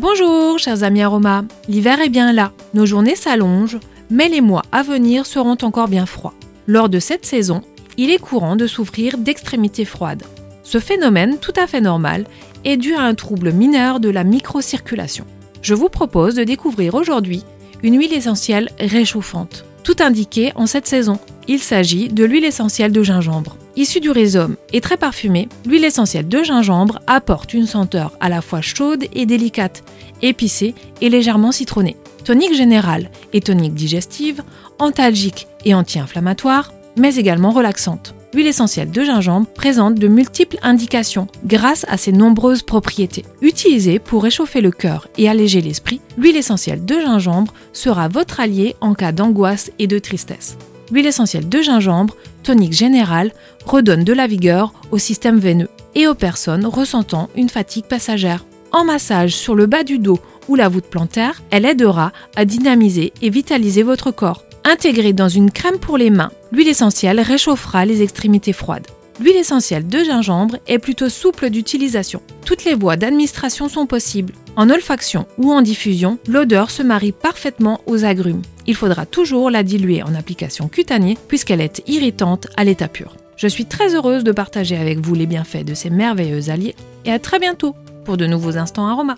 Bonjour chers amis aromas, l'hiver est bien là, nos journées s'allongent, mais les mois à venir seront encore bien froids. Lors de cette saison, il est courant de souffrir d'extrémités froides. Ce phénomène, tout à fait normal, est dû à un trouble mineur de la microcirculation. Je vous propose de découvrir aujourd'hui une huile essentielle réchauffante. Tout indiqué en cette saison. Il s'agit de l'huile essentielle de gingembre. Issue du rhizome et très parfumée, l'huile essentielle de gingembre apporte une senteur à la fois chaude et délicate, épicée et légèrement citronnée. Tonique générale et tonique digestive, antalgique et anti-inflammatoire, mais également relaxante. L'huile essentielle de gingembre présente de multiples indications grâce à ses nombreuses propriétés. Utilisée pour réchauffer le cœur et alléger l'esprit, l'huile essentielle de gingembre sera votre allié en cas d'angoisse et de tristesse. L'huile essentielle de gingembre, tonique générale, redonne de la vigueur au système veineux et aux personnes ressentant une fatigue passagère. En massage sur le bas du dos ou la voûte plantaire, elle aidera à dynamiser et vitaliser votre corps. Intégrée dans une crème pour les mains, l'huile essentielle réchauffera les extrémités froides. L'huile essentielle de gingembre est plutôt souple d'utilisation. Toutes les voies d'administration sont possibles. En olfaction ou en diffusion, l'odeur se marie parfaitement aux agrumes. Il faudra toujours la diluer en application cutanée puisqu'elle est irritante à l'état pur. Je suis très heureuse de partager avec vous les bienfaits de ces merveilleux alliés et à très bientôt pour de nouveaux instants aromas.